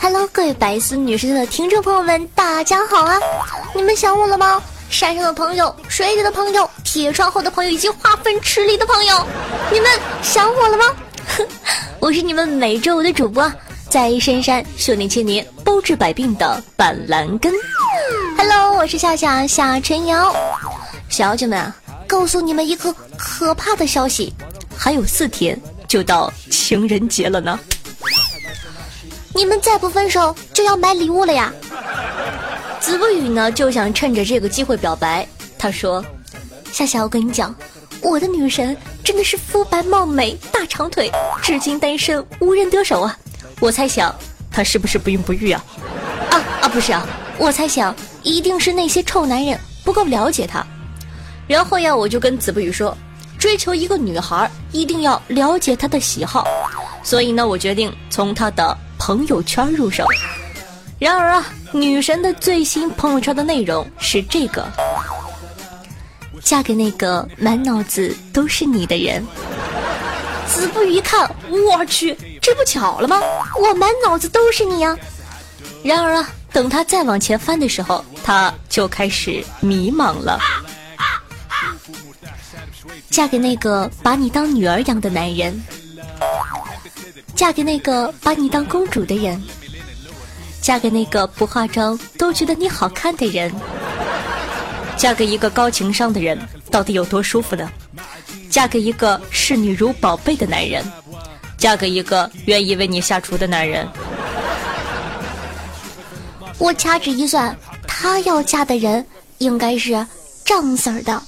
Hello，各位白丝女神的听众朋友们，大家好啊！你们想我了吗？山上的朋友、水里的朋友、铁窗后的朋友以及化粪池里的朋友，你们想我了吗？我是你们每周五的主播，在深山修炼千年、包治百病的板蓝根。Hello，我是夏夏夏晨瑶，小姐们，告诉你们一个可怕的消息，还有四天就到情人节了呢。你们再不分手，就要买礼物了呀！子不语呢就想趁着这个机会表白，他说：“夏夏，我跟你讲，我的女神真的是肤白貌美、大长腿，至今单身，无人得手啊！我猜想，她是不是不孕不育啊？啊啊，不是啊，我猜想一定是那些臭男人不够了解她。然后呀，我就跟子不语说，追求一个女孩一定要了解她的喜好，所以呢，我决定从她的。”朋友圈入手，然而啊，女神的最新朋友圈的内容是这个：嫁给那个满脑子都是你的人。子不语一看，我去，这不巧了吗？我满脑子都是你啊！然而啊，等他再往前翻的时候，他就开始迷茫了。嫁给那个把你当女儿养的男人。嫁给那个把你当公主的人，嫁给那个不化妆都觉得你好看的人，嫁给一个高情商的人，到底有多舒服呢？嫁给一个视你如宝贝的男人，嫁给一个愿意为你下厨的男人。我掐指一算，她要嫁的人应该是张 Sir 的。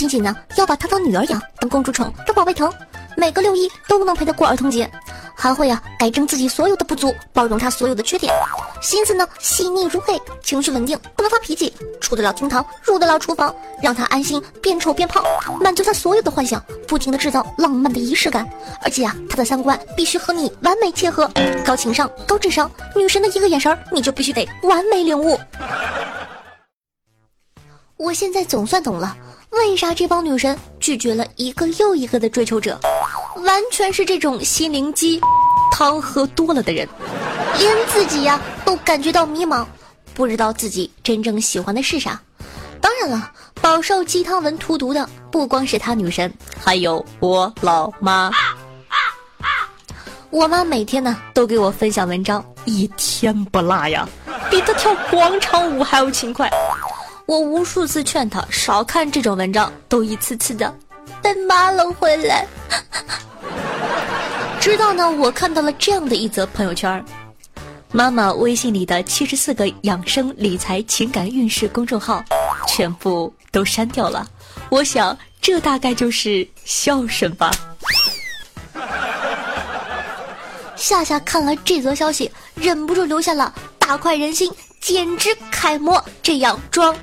仅仅呢要把她当女儿养，当公主宠，当宝贝疼，每个六一都能陪她过儿童节，还会啊改正自己所有的不足，包容她所有的缺点，心思呢细腻如黑，情绪稳定，不能发脾气，出得了厅堂，入得了厨房，让她安心变丑变胖，满足她所有的幻想，不停的制造浪漫的仪式感，而且啊她的三观必须和你完美切合，高情商高智商，女神的一个眼神你就必须得完美领悟。我现在总算懂了。为啥这帮女神拒绝了一个又一个的追求者？完全是这种心灵鸡汤喝多了的人，连自己呀都感觉到迷茫，不知道自己真正喜欢的是啥。当然了，饱受鸡汤文荼毒的不光是他女神，还有我老妈。我妈每天呢都给我分享文章，一天不落呀，比她跳广场舞还要勤快。我无数次劝他少看这种文章，都一次次的被骂了回来。直到呢，我看到了这样的一则朋友圈妈妈微信里的七十四个养生理财情感运势公众号，全部都删掉了。我想，这大概就是孝顺吧。夏夏看了这则消息，忍不住留下了大快人心。简直楷模这样装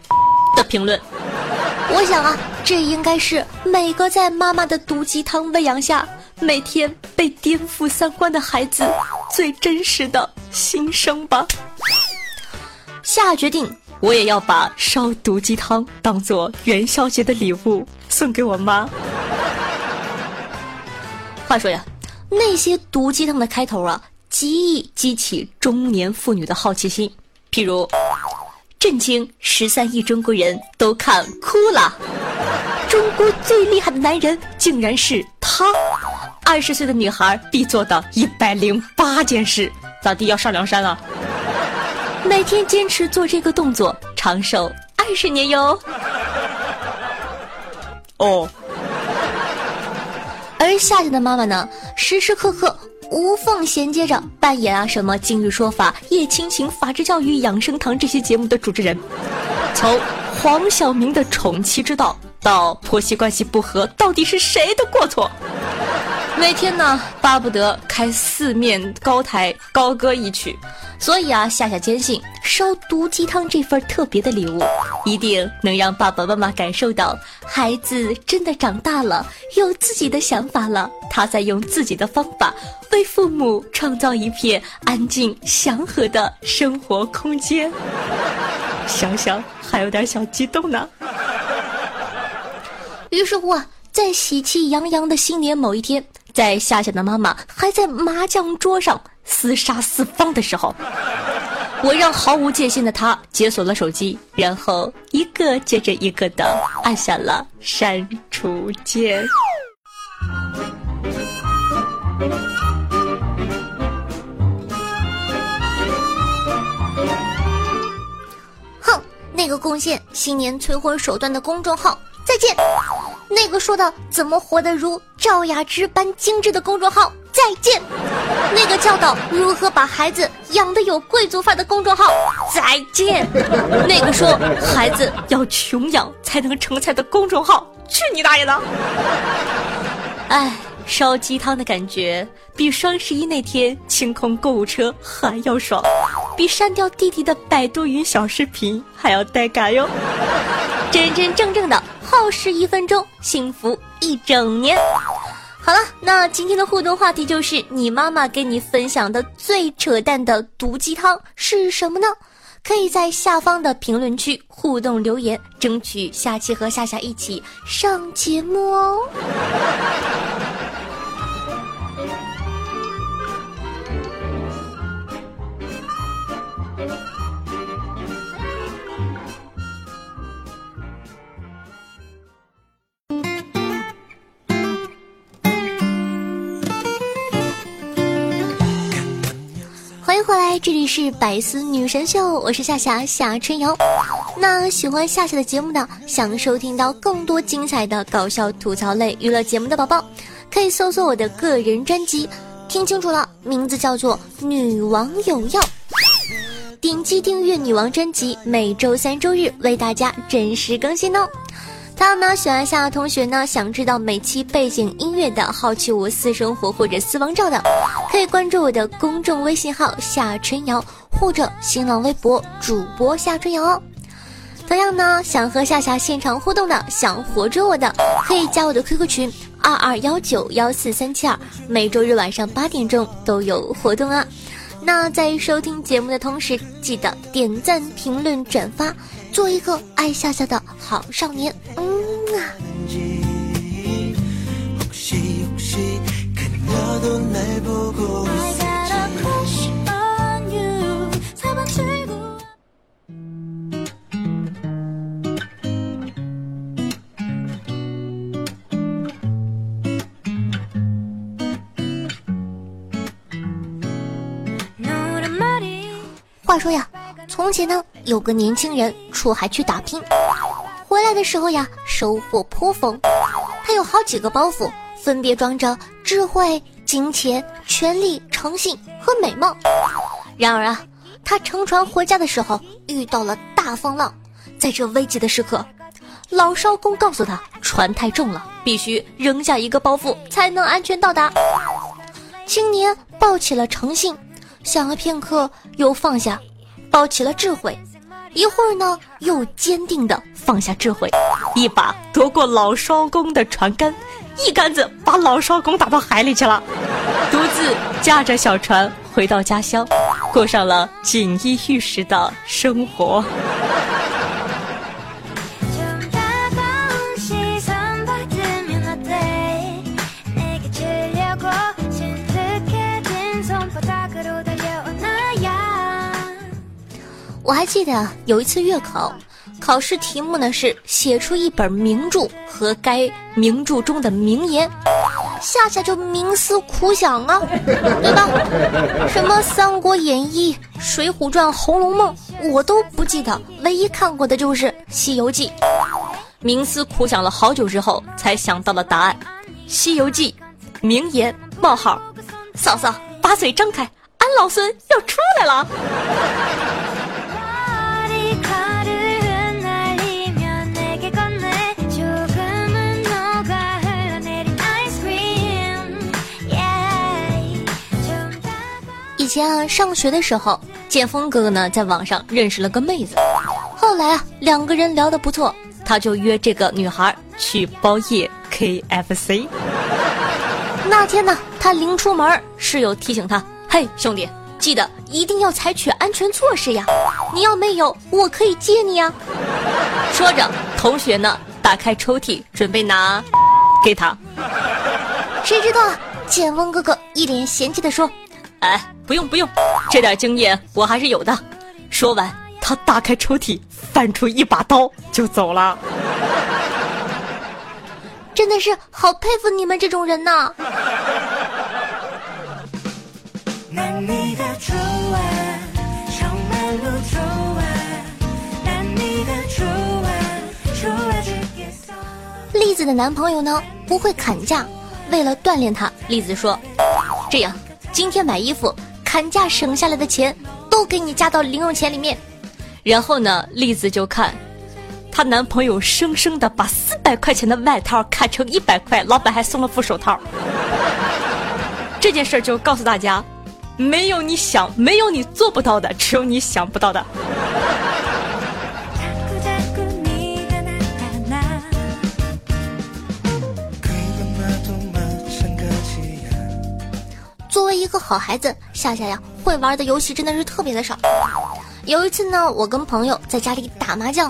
的评论，我想啊，这应该是每个在妈妈的毒鸡汤喂养下，每天被颠覆三观的孩子最真实的心声吧。下决定，我也要把烧毒鸡汤当做元宵节的礼物送给我妈。话说呀，那些毒鸡汤的开头啊，极易激起中年妇女的好奇心。譬如，震惊十三亿中国人都看哭了。中国最厉害的男人竟然是他。二十岁的女孩必做的一百零八件事，咋地要上梁山啊？每天坚持做这个动作，长寿二十年哟。哦。而夏夏的妈妈呢，时时刻刻。无缝衔接着扮演啊什么今日说法、叶青青、法制教育、养生堂这些节目的主持人，从黄晓明的宠妻之道到婆媳关系不和，到底是谁的过错？每天呢巴不得开四面高台高歌一曲。所以啊，夏夏坚信烧毒鸡汤这份特别的礼物，一定能让爸爸妈妈感受到孩子真的长大了，有自己的想法了。他在用自己的方法为父母创造一片安静祥和的生活空间。想想还有点小激动呢。于是乎啊，在喜气洋洋的新年某一天，在夏夏的妈妈还在麻将桌上。厮杀四方的时候，我让毫无戒心的他解锁了手机，然后一个接着一个的按下了删除键。哼，那个贡献新年催婚手段的公众号再见，那个说的怎么活得如赵雅芝般精致的公众号。再见，那个教导如何把孩子养得有贵族范的公众号。再见，那个说孩子要穷养才能成才的公众号。去你大爷的！哎，烧鸡汤的感觉比双十一那天清空购物车还要爽，比删掉弟弟的百度云小视频还要带感哟。真真正正的耗时一分钟，幸福一整年。好了，那今天的互动话题就是你妈妈给你分享的最扯淡的毒鸡汤是什么呢？可以在下方的评论区互动留言，争取下期和夏夏一起上节目哦。回来，这里是百思女神秀，我是夏夏夏春瑶。那喜欢夏夏的节目呢，想收听到更多精彩的搞笑吐槽类娱乐节目的宝宝，可以搜索我的个人专辑，听清楚了，名字叫做《女王有药》。点击订阅女王专辑，每周三、周日为大家准时更新哦。还有呢，喜欢夏同学呢，想知道每期背景音乐的，好奇我私生活或者私房照的，可以关注我的公众微信号夏春瑶，或者新浪微博主播夏春瑶哦。同样呢，想和夏夏现场互动的，想活捉我的，可以加我的 QQ 群二二幺九幺四三七二，每周日晚上八点钟都有活动啊。那在收听节目的同时，记得点赞、评论、转发。做一个爱夏夏的好少年，嗯啊。话说呀。从前呢，有个年轻人出海去打拼，回来的时候呀，收获颇丰。他有好几个包袱，分别装着智慧、金钱、权力、诚信和美貌。然而啊，他乘船回家的时候遇到了大风浪，在这危急的时刻，老艄公告诉他，船太重了，必须扔下一个包袱才能安全到达。青年抱起了诚信，想了片刻，又放下。抱起了智慧，一会儿呢，又坚定的放下智慧，一把夺过老艄公的船杆，一杆子把老艄公打到海里去了，独自驾着小船回到家乡，过上了锦衣玉食的生活。我还记得有一次月考，考试题目呢是写出一本名著和该名著中的名言，夏夏就冥思苦想啊，对吧？什么《三国演义》《水浒传》《红楼梦》，我都不记得，唯一看过的就是《西游记》。冥思苦想了好久之后，才想到了答案，《西游记》名言冒号，嫂嫂把嘴张开，俺老孙要出来了。以前啊，上学的时候，剑锋哥哥呢在网上认识了个妹子，后来啊，两个人聊得不错，他就约这个女孩去包夜 KFC。那天呢，他临出门，室友提醒他：“嘿，兄弟，记得一定要采取安全措施呀！你要没有，我可以借你呀。”说着，同学呢打开抽屉准备拿给他，谁知道啊，剑锋哥哥一脸嫌弃的说：“哎，不用不用，这点经验我还是有的。”说完，他打开抽屉，翻出一把刀就走了。真的是好佩服你们这种人呐！栗子的男朋友呢不会砍价，为了锻炼他，栗子说：“这样，今天买衣服寒假省下来的钱都给你加到零用钱里面。”然后呢，栗子就看。她男朋友生生的把四百块钱的外套砍成一百块，老板还送了副手套。这件事就告诉大家，没有你想，没有你做不到的，只有你想不到的。一个好孩子，夏夏呀，会玩的游戏真的是特别的少。有一次呢，我跟朋友在家里打麻将。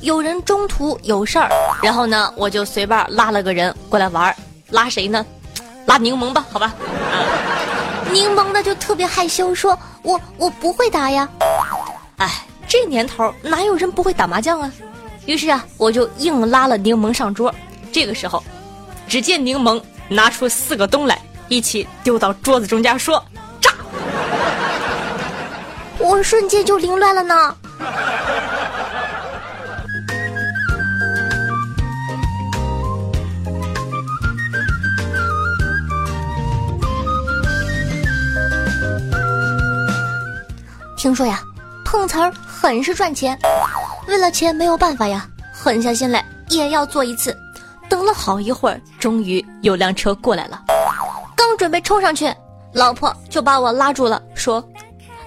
有人中途有事儿，然后呢，我就随便拉了个人过来玩拉谁呢？拉柠檬吧，好吧。柠檬呢就特别害羞，说我我不会打呀。哎，这年头哪有人不会打麻将啊？于是啊，我就硬拉了柠檬上桌。这个时候，只见柠檬拿出四个东来，一起丢到桌子中间，说炸。我瞬间就凌乱了呢。听说呀，碰瓷儿很是赚钱。为了钱没有办法呀，狠下心来也要做一次。等了好一会儿，终于有辆车过来了。准备冲上去，老婆就把我拉住了，说：“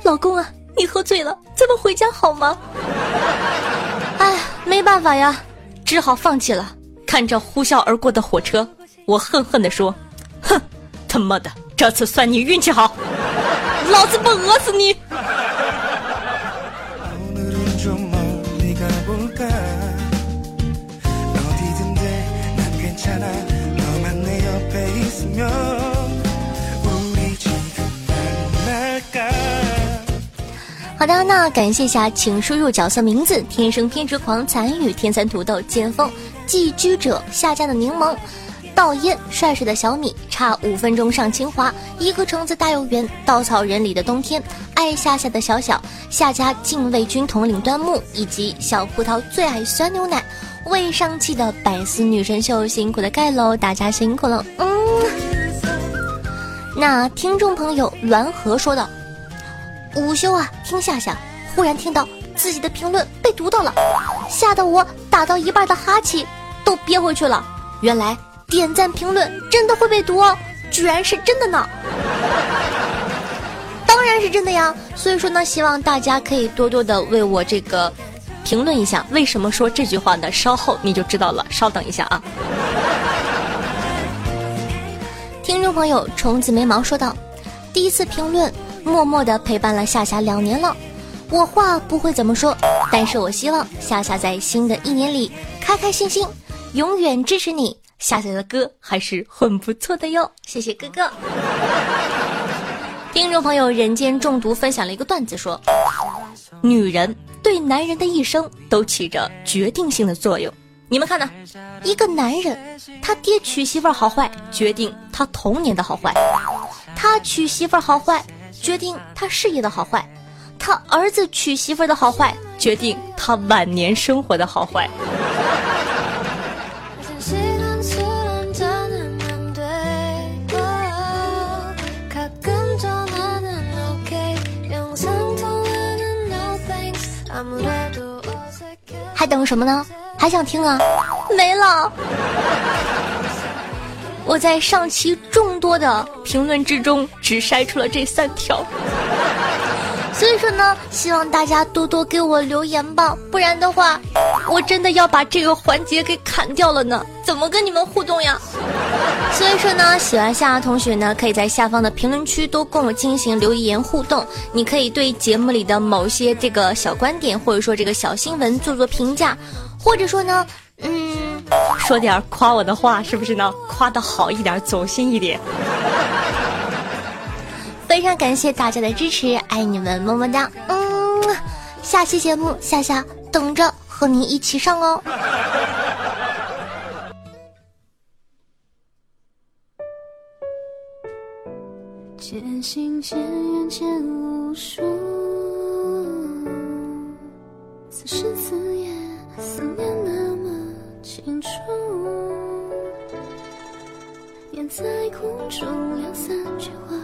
老公啊，你喝醉了，咱们回家好吗？”哎，没办法呀，只好放弃了。看着呼啸而过的火车，我恨恨地说：“哼，他妈的，这次算你运气好，老子不讹死你！”好的，那感谢下，请输入角色名字：天生偏执狂、残雨、天蚕土豆、剑锋、寄居者、下家的柠檬、倒烟、帅帅的小米、差五分钟上清华、一个橙子大又圆、稻草人里的冬天、爱夏夏的小小、夏家禁卫军统领端木以及小葡萄最爱酸牛奶、未上期的百思女神秀辛苦的盖楼，大家辛苦了，嗯。那听众朋友栾和说道。午休啊，听夏夏，忽然听到自己的评论被读到了，吓得我打到一半的哈气都憋回去了。原来点赞评论真的会被读哦，居然是真的呢！当然是真的呀。所以说呢，希望大家可以多多的为我这个评论一下。为什么说这句话呢？稍后你就知道了。稍等一下啊。听众朋友虫子眉毛说道：“第一次评论。”默默的陪伴了夏夏两年了，我话不会怎么说，但是我希望夏夏在新的一年里开开心心，永远支持你。夏夏的歌还是很不错的哟，谢谢哥哥。听众朋友人间中毒分享了一个段子，说女人对男人的一生都起着决定性的作用。你们看呢？一个男人，他爹娶媳妇好坏，决定他童年的好坏；他娶媳妇好坏。决定他事业的好坏，他儿子娶媳妇的好坏，决定他晚年生活的好坏。还等什么呢？还想听啊？没了。我在上期众多的评论之中，只筛出了这三条。所以说呢，希望大家多多给我留言吧，不然的话，我真的要把这个环节给砍掉了呢。怎么跟你们互动呀？所以说呢，喜欢夏的同学呢，可以在下方的评论区多跟我进行留言互动。你可以对节目里的某些这个小观点，或者说这个小新闻做做评价，或者说呢，嗯，说点夸我的话，是不是呢？夸的好一点，走心一点。非常感谢大家的支持，爱你们，么么哒。嗯，下期节目夏夏等着和你一起上哦。渐行渐远渐无数，此时此夜思清楚，念在空中两三句话。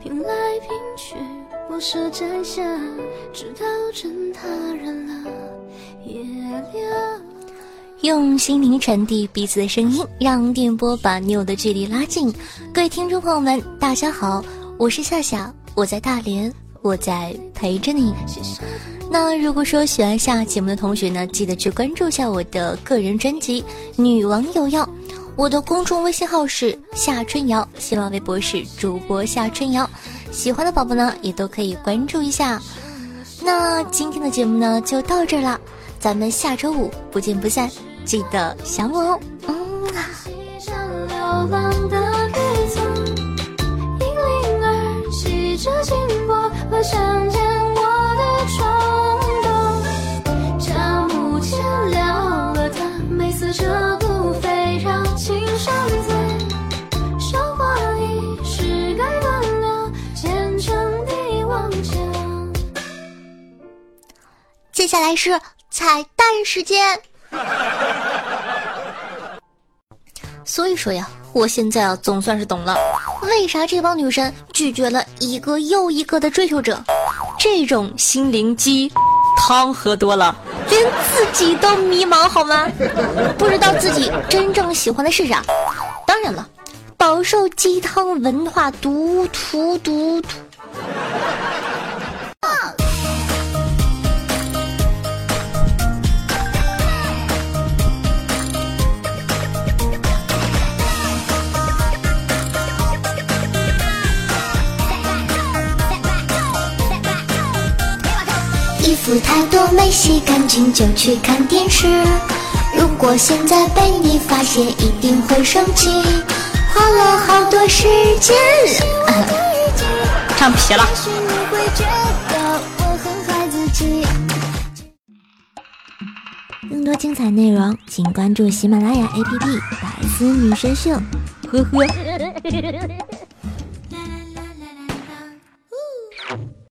拼来拼去，不舍摘下，直到真他染了夜凉。用心灵传递彼此的声音，让电波把你我的距离拉近。各位听众朋友们，大家好，我是夏夏，我在大连，我在陪着你。那如果说喜欢下节目的同学呢，记得去关注一下我的个人专辑《女王有药》。我的公众微信号是夏春瑶，新浪微博是主播夏春瑶，喜欢的宝宝呢也都可以关注一下。那今天的节目呢就到这儿了，咱们下周五不见不散，记得想我哦。接下来是彩蛋时间，所以说呀，我现在啊总算是懂了，为啥这帮女神拒绝了一个又一个的追求者，这种心灵鸡汤喝多了，连自己都迷茫好吗？不知道自己真正喜欢的是啥？当然了，饱受鸡汤文化毒荼毒荼。服太多没洗干净就去看电视，如果现在被你发现一定会生气，花了好多时间。唱皮了。更多精彩内容，请关注喜马拉雅 APP《百思女神秀》。呵呵。